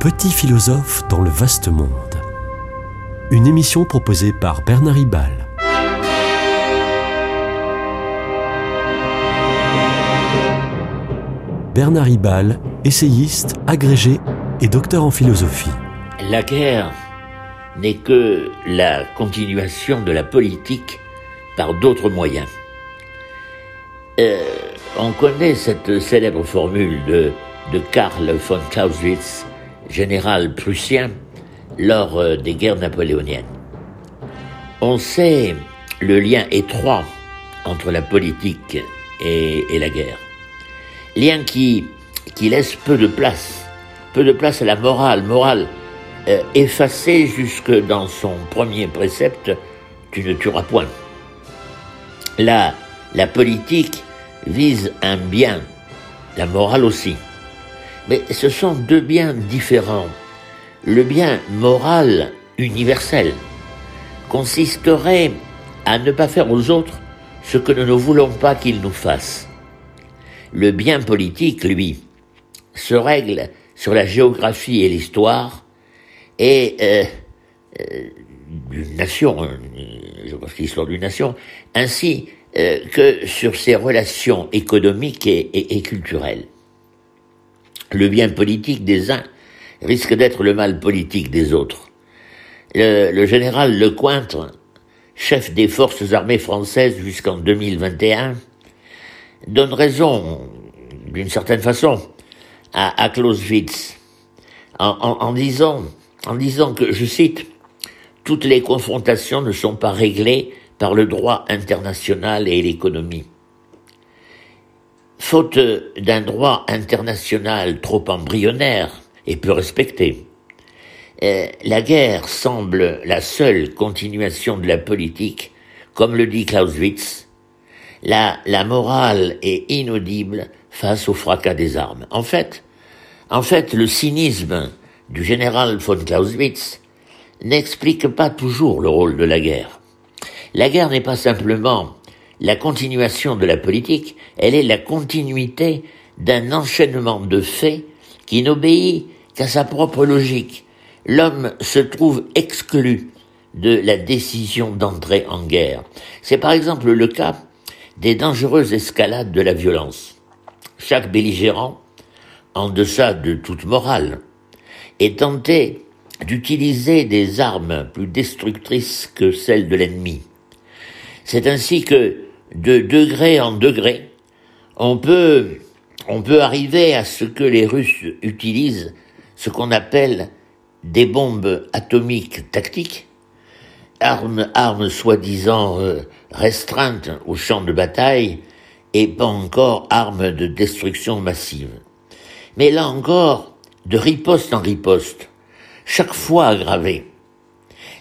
Petit philosophe dans le vaste monde. Une émission proposée par Bernard Ribal. Bernard Ribal, essayiste, agrégé et docteur en philosophie. La guerre n'est que la continuation de la politique par d'autres moyens. Euh, on connaît cette célèbre formule de, de Karl von Clausewitz, général prussien, lors euh, des guerres napoléoniennes. On sait le lien étroit entre la politique et, la guerre. Lien qui, qui laisse peu de place, peu de place à la morale, morale euh, effacée jusque dans son premier précepte, tu ne tueras point. Là, la politique vise un bien, la morale aussi. Mais ce sont deux biens différents. Le bien moral universel consisterait à ne pas faire aux autres ce que nous ne voulons pas qu'ils nous fassent. Le bien politique, lui, se règle sur la géographie et l'histoire et euh, euh, d'une nation, pense l'histoire d'une nation, ainsi euh, que sur ses relations économiques et culturelles. Le bien politique des uns risque d'être le mal politique des autres. Le, le général Lecointre, chef des forces armées françaises jusqu'en 2021, donne raison, d'une certaine façon, à, à Clausewitz, en, en, en, disant, en disant que, je cite, toutes les confrontations ne sont pas réglées par le droit international et l'économie. Faute d'un droit international trop embryonnaire et peu respecté, euh, la guerre semble la seule continuation de la politique, comme le dit Clausewitz, la, la morale est inaudible face au fracas des armes. En fait, en fait, le cynisme du général von Clausewitz n'explique pas toujours le rôle de la guerre. La guerre n'est pas simplement la continuation de la politique, elle est la continuité d'un enchaînement de faits qui n'obéit qu'à sa propre logique. L'homme se trouve exclu de la décision d'entrer en guerre. C'est par exemple le cas des dangereuses escalades de la violence. Chaque belligérant, en deçà de toute morale, est tenté d'utiliser des armes plus destructrices que celles de l'ennemi. C'est ainsi que, de degré en degré, on peut, on peut arriver à ce que les Russes utilisent ce qu'on appelle des bombes atomiques tactiques, armes, armes soi-disant euh, restreintes au champ de bataille et pas encore armes de destruction massive. Mais là encore, de riposte en riposte, chaque fois aggravée,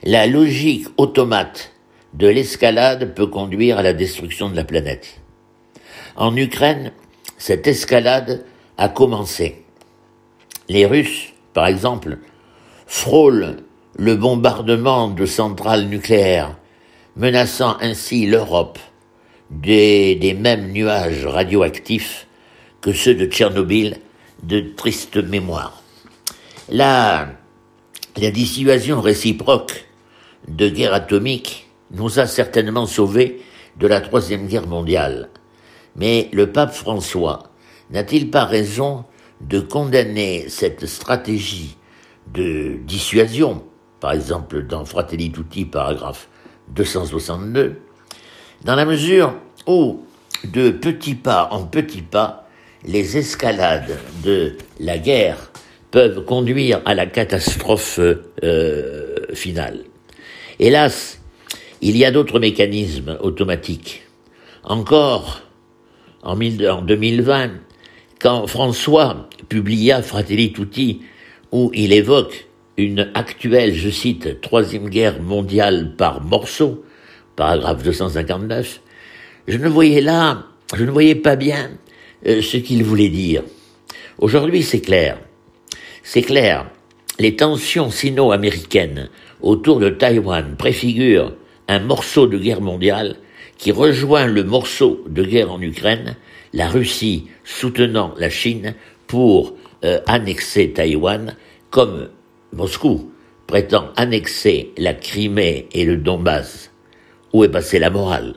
la logique automate de l'escalade peut conduire à la destruction de la planète. En Ukraine, cette escalade a commencé. Les Russes, par exemple, frôlent le bombardement de centrales nucléaires, menaçant ainsi l'Europe des, mêmes nuages radioactifs que ceux de Tchernobyl de triste mémoire. La, la dissuasion réciproque de guerre atomique nous a certainement sauvés de la Troisième Guerre mondiale. Mais le pape François n'a-t-il pas raison de condamner cette stratégie de dissuasion, par exemple dans Fratelli Tutti, paragraphe 262, dans la mesure où, de petits pas en petits pas, les escalades de la guerre peuvent conduire à la catastrophe euh, finale. Hélas, il y a d'autres mécanismes automatiques. Encore, en 2020, quand François publia Fratelli Tutti, où il évoque une actuelle, je cite, troisième guerre mondiale par morceaux, paragraphe 259, je ne voyais là, je ne voyais pas bien euh, ce qu'il voulait dire. Aujourd'hui, c'est clair. C'est clair. Les tensions sino-américaines autour de Taïwan préfigurent un morceau de guerre mondiale qui rejoint le morceau de guerre en Ukraine, la Russie soutenant la Chine pour euh, annexer Taïwan comme Moscou prétend annexer la Crimée et le Donbass, où est passée la morale?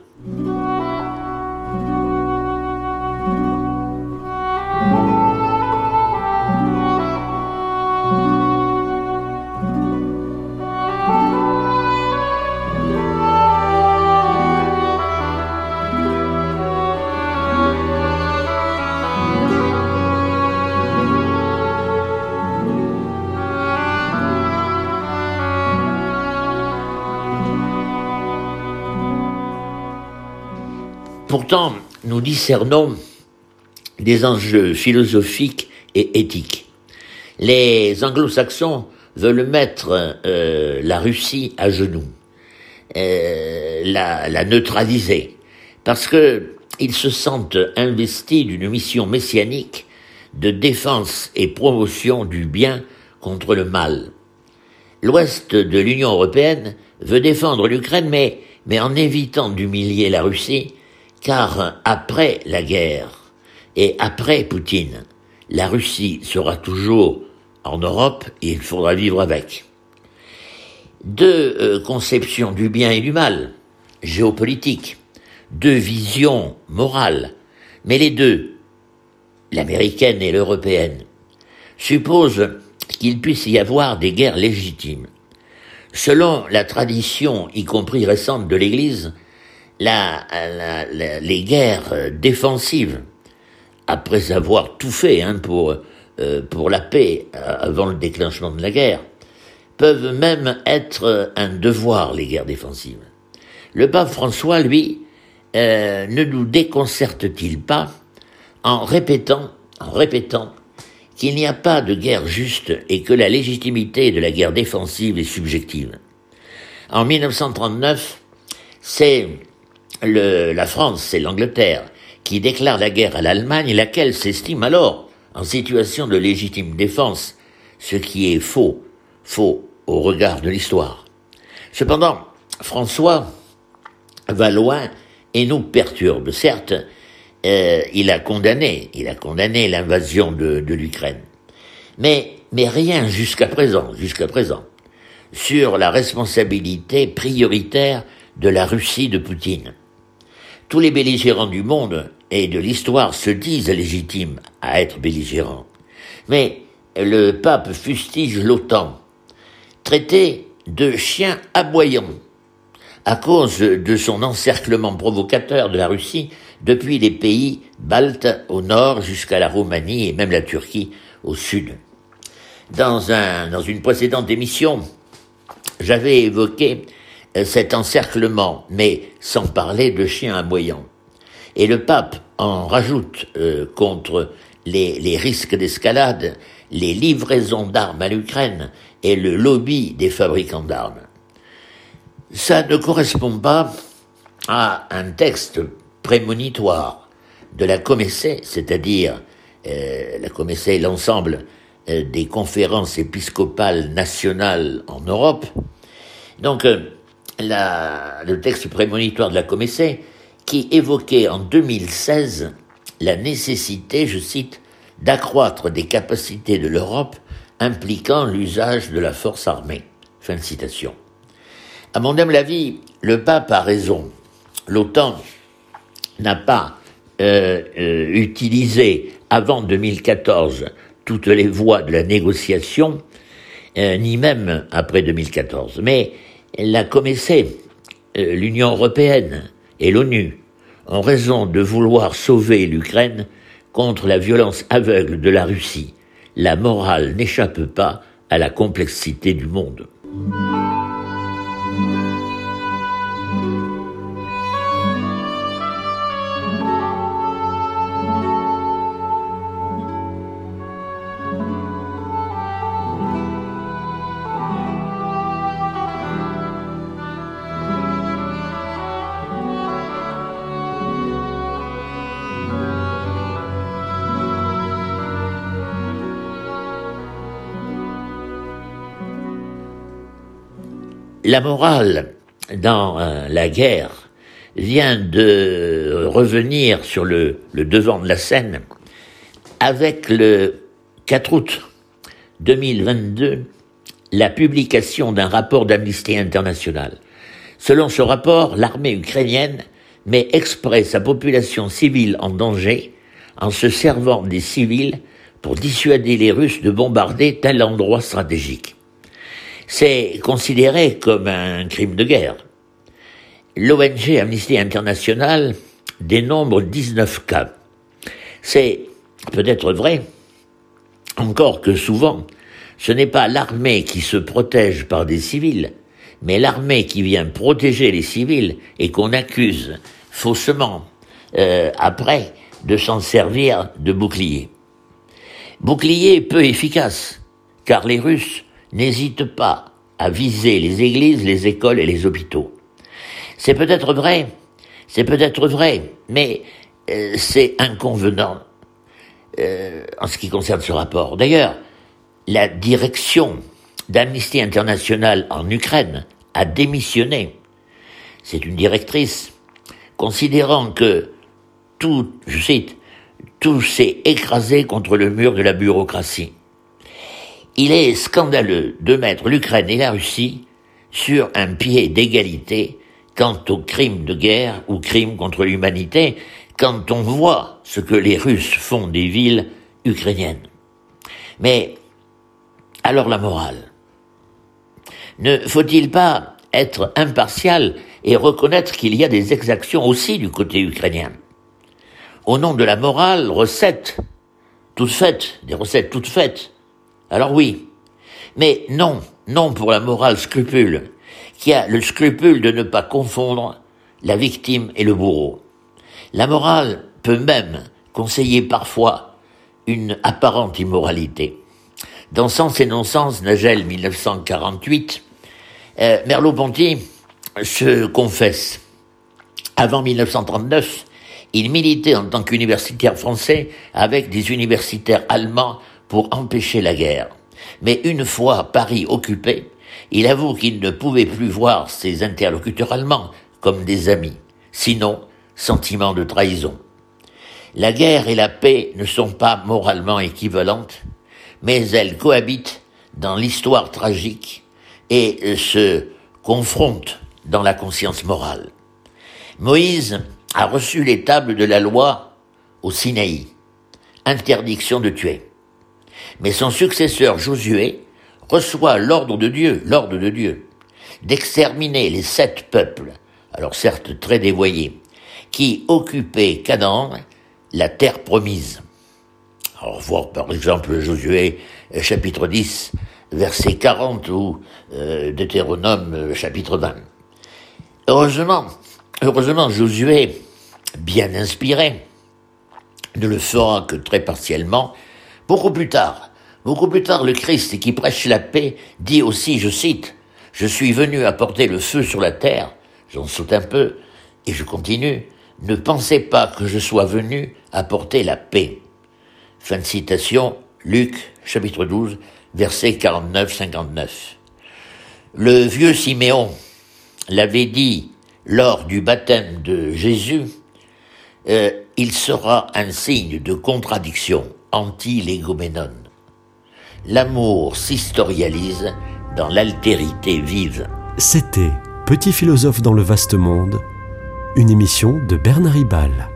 Pourtant, nous discernons des enjeux philosophiques et éthiques. Les anglo-saxons veulent mettre euh, la Russie à genoux, euh, la, neutraliser, parce que ils se sentent investis d'une mission messianique de défense et promotion du bien contre le mal. L'Ouest de l'Union européenne veut défendre l'Ukraine, mais en évitant d'humilier la Russie, car après la guerre et après Poutine, la Russie sera toujours en Europe et il faudra vivre avec. Deux euh, conceptions du bien et du mal, géopolitiques, deux visions morales, mais les deux, l'américaine et l'européenne, supposent qu'il puisse y avoir des guerres légitimes. Selon la tradition, y compris récente de l'Église, les guerres défensives, après avoir tout fait hein, pour, euh, pour la paix euh, avant le déclenchement de la guerre, peuvent même être un devoir, les guerres défensives. Le pape François, lui, euh, ne nous déconcerte-t-il pas en répétant, en répétant qu'il n'y a pas de guerre juste et que la légitimité de la guerre défensive est subjective? En 1939, c'est la France, c'est l'Angleterre, qui déclare la guerre à l'Allemagne, laquelle s'estime alors en situation de légitime défense, ce qui est faux, faux au regard de l'histoire. Cependant, François va loin et nous perturbe. Certes, euh, il a condamné, il a condamné l'invasion de, de l'Ukraine, mais mais rien jusqu'à présent, jusqu'à présent, sur la responsabilité prioritaire de la Russie de Poutine. Tous les belligérants du monde et de l'histoire se disent légitimes à être belligérants. Mais le pape fustige l'OTAN, traité de chien aboyant, à cause de son encerclement provocateur de la Russie depuis les pays baltes au nord jusqu'à la Roumanie et même la Turquie au sud. Dans, dans une précédente émission, j'avais évoqué cet encerclement, mais sans parler de chiens aboyants. Et le pape en rajoute euh, contre les, risques d'escalade, les livraisons d'armes à l'Ukraine et le lobby des fabricants d'armes. Ça ne correspond pas à un texte prémonitoire de la Comessée, c'est-à-dire euh, la Comessée l'ensemble euh, des conférences épiscopales nationales en Europe. Donc, le texte prémonitoire de la Comissée qui évoquait en 2016 la nécessité, je cite, d'accroître des capacités de l'Europe impliquant l'usage de la force armée. Fin de citation. À mon humble avis, le pape a raison. L'OTAN n'a pas euh, euh, utilisé avant 2014 toutes les voies de la négociation, euh, ni même après 2014. Mais la Comissée, euh, l'Union européenne et l'ONU, en raison de vouloir sauver l'Ukraine contre la violence aveugle de la Russie, la morale n'échappe pas à la complexité du monde. La morale dans euh, la guerre vient de revenir sur le, devant de la scène avec le 4 août 2022 la publication d'un rapport d'Amnesty International. Selon ce rapport, l'armée ukrainienne met exprès sa population civile en danger en se servant des civils pour dissuader les Russes de bombarder tel endroit stratégique. C'est considéré comme un crime de guerre. L'ONG Amnesty International dénombre 19 cas. C'est peut-être vrai, encore que souvent, ce n'est pas l'armée qui se protège par des civils, mais l'armée qui vient protéger les civils et qu'on accuse faussement euh, après de s'en servir de bouclier. Bouclier peu efficace, car les Russes n'hésitent pas à viser les églises, les écoles et les hôpitaux. C'est peut-être vrai, c'est peut-être vrai, mais euh, c'est inconvenant euh, en ce qui concerne ce rapport. D'ailleurs, la direction d'Amnesty International en Ukraine a démissionné. C'est une directrice, considérant que tout, je cite, tout s'est écrasé contre le mur de la bureaucratie. Il est scandaleux de mettre l'Ukraine et la Russie sur un pied d'égalité quant aux crimes de guerre ou crimes contre l'humanité, quand on voit ce que les Russes font des villes ukrainiennes. Mais alors la morale. Ne faut-il pas être impartial et reconnaître qu'il y a des exactions aussi du côté ukrainien? Au nom de la morale, recettes toutes faites, des recettes toutes faites. Alors oui, mais non, non pour la morale scrupule, qui a le scrupule de ne pas confondre la victime et le bourreau. La morale peut même conseiller parfois une apparente immoralité. Dans Sens et non-sens, Nagel 1948, euh, Merleau-Ponty se confesse. Avant 1939, il militait en tant qu'universitaire français avec des universitaires allemands pour empêcher la guerre. Mais une fois Paris occupé, il avoue qu'il ne pouvait plus voir ses interlocuteurs allemands comme des amis, sinon sentiment de trahison. La guerre et la paix ne sont pas moralement équivalentes, mais elles cohabitent dans l'histoire tragique et se confrontent dans la conscience morale. Moïse a reçu les tables de la loi au Sinaï, interdiction de tuer. Mais son successeur Josué reçoit l'ordre de Dieu, l'ordre de Dieu, d'exterminer les sept peuples, alors certes très dévoyés, qui occupaient Canaan, la terre promise. Alors, voir par exemple Josué chapitre 10, verset 40 ou euh, Deutéronome chapitre 20. Heureusement, heureusement Josué, bien inspiré, ne le fera que très partiellement. Beaucoup plus tard, beaucoup plus tard, le Christ qui prêche la paix dit aussi, je cite, Je suis venu apporter le feu sur la terre, j'en saute un peu, et je continue, ne pensez pas que je sois venu apporter la paix. Fin de citation, Luc, chapitre 12, verset 49-59. Le vieux Siméon l'avait dit lors du baptême de Jésus, euh, il sera un signe de contradiction anti-légomènone. L'amour s'historialise dans l'altérité vive. C'était Petit philosophe dans le vaste monde, une émission de Bernard Ribal.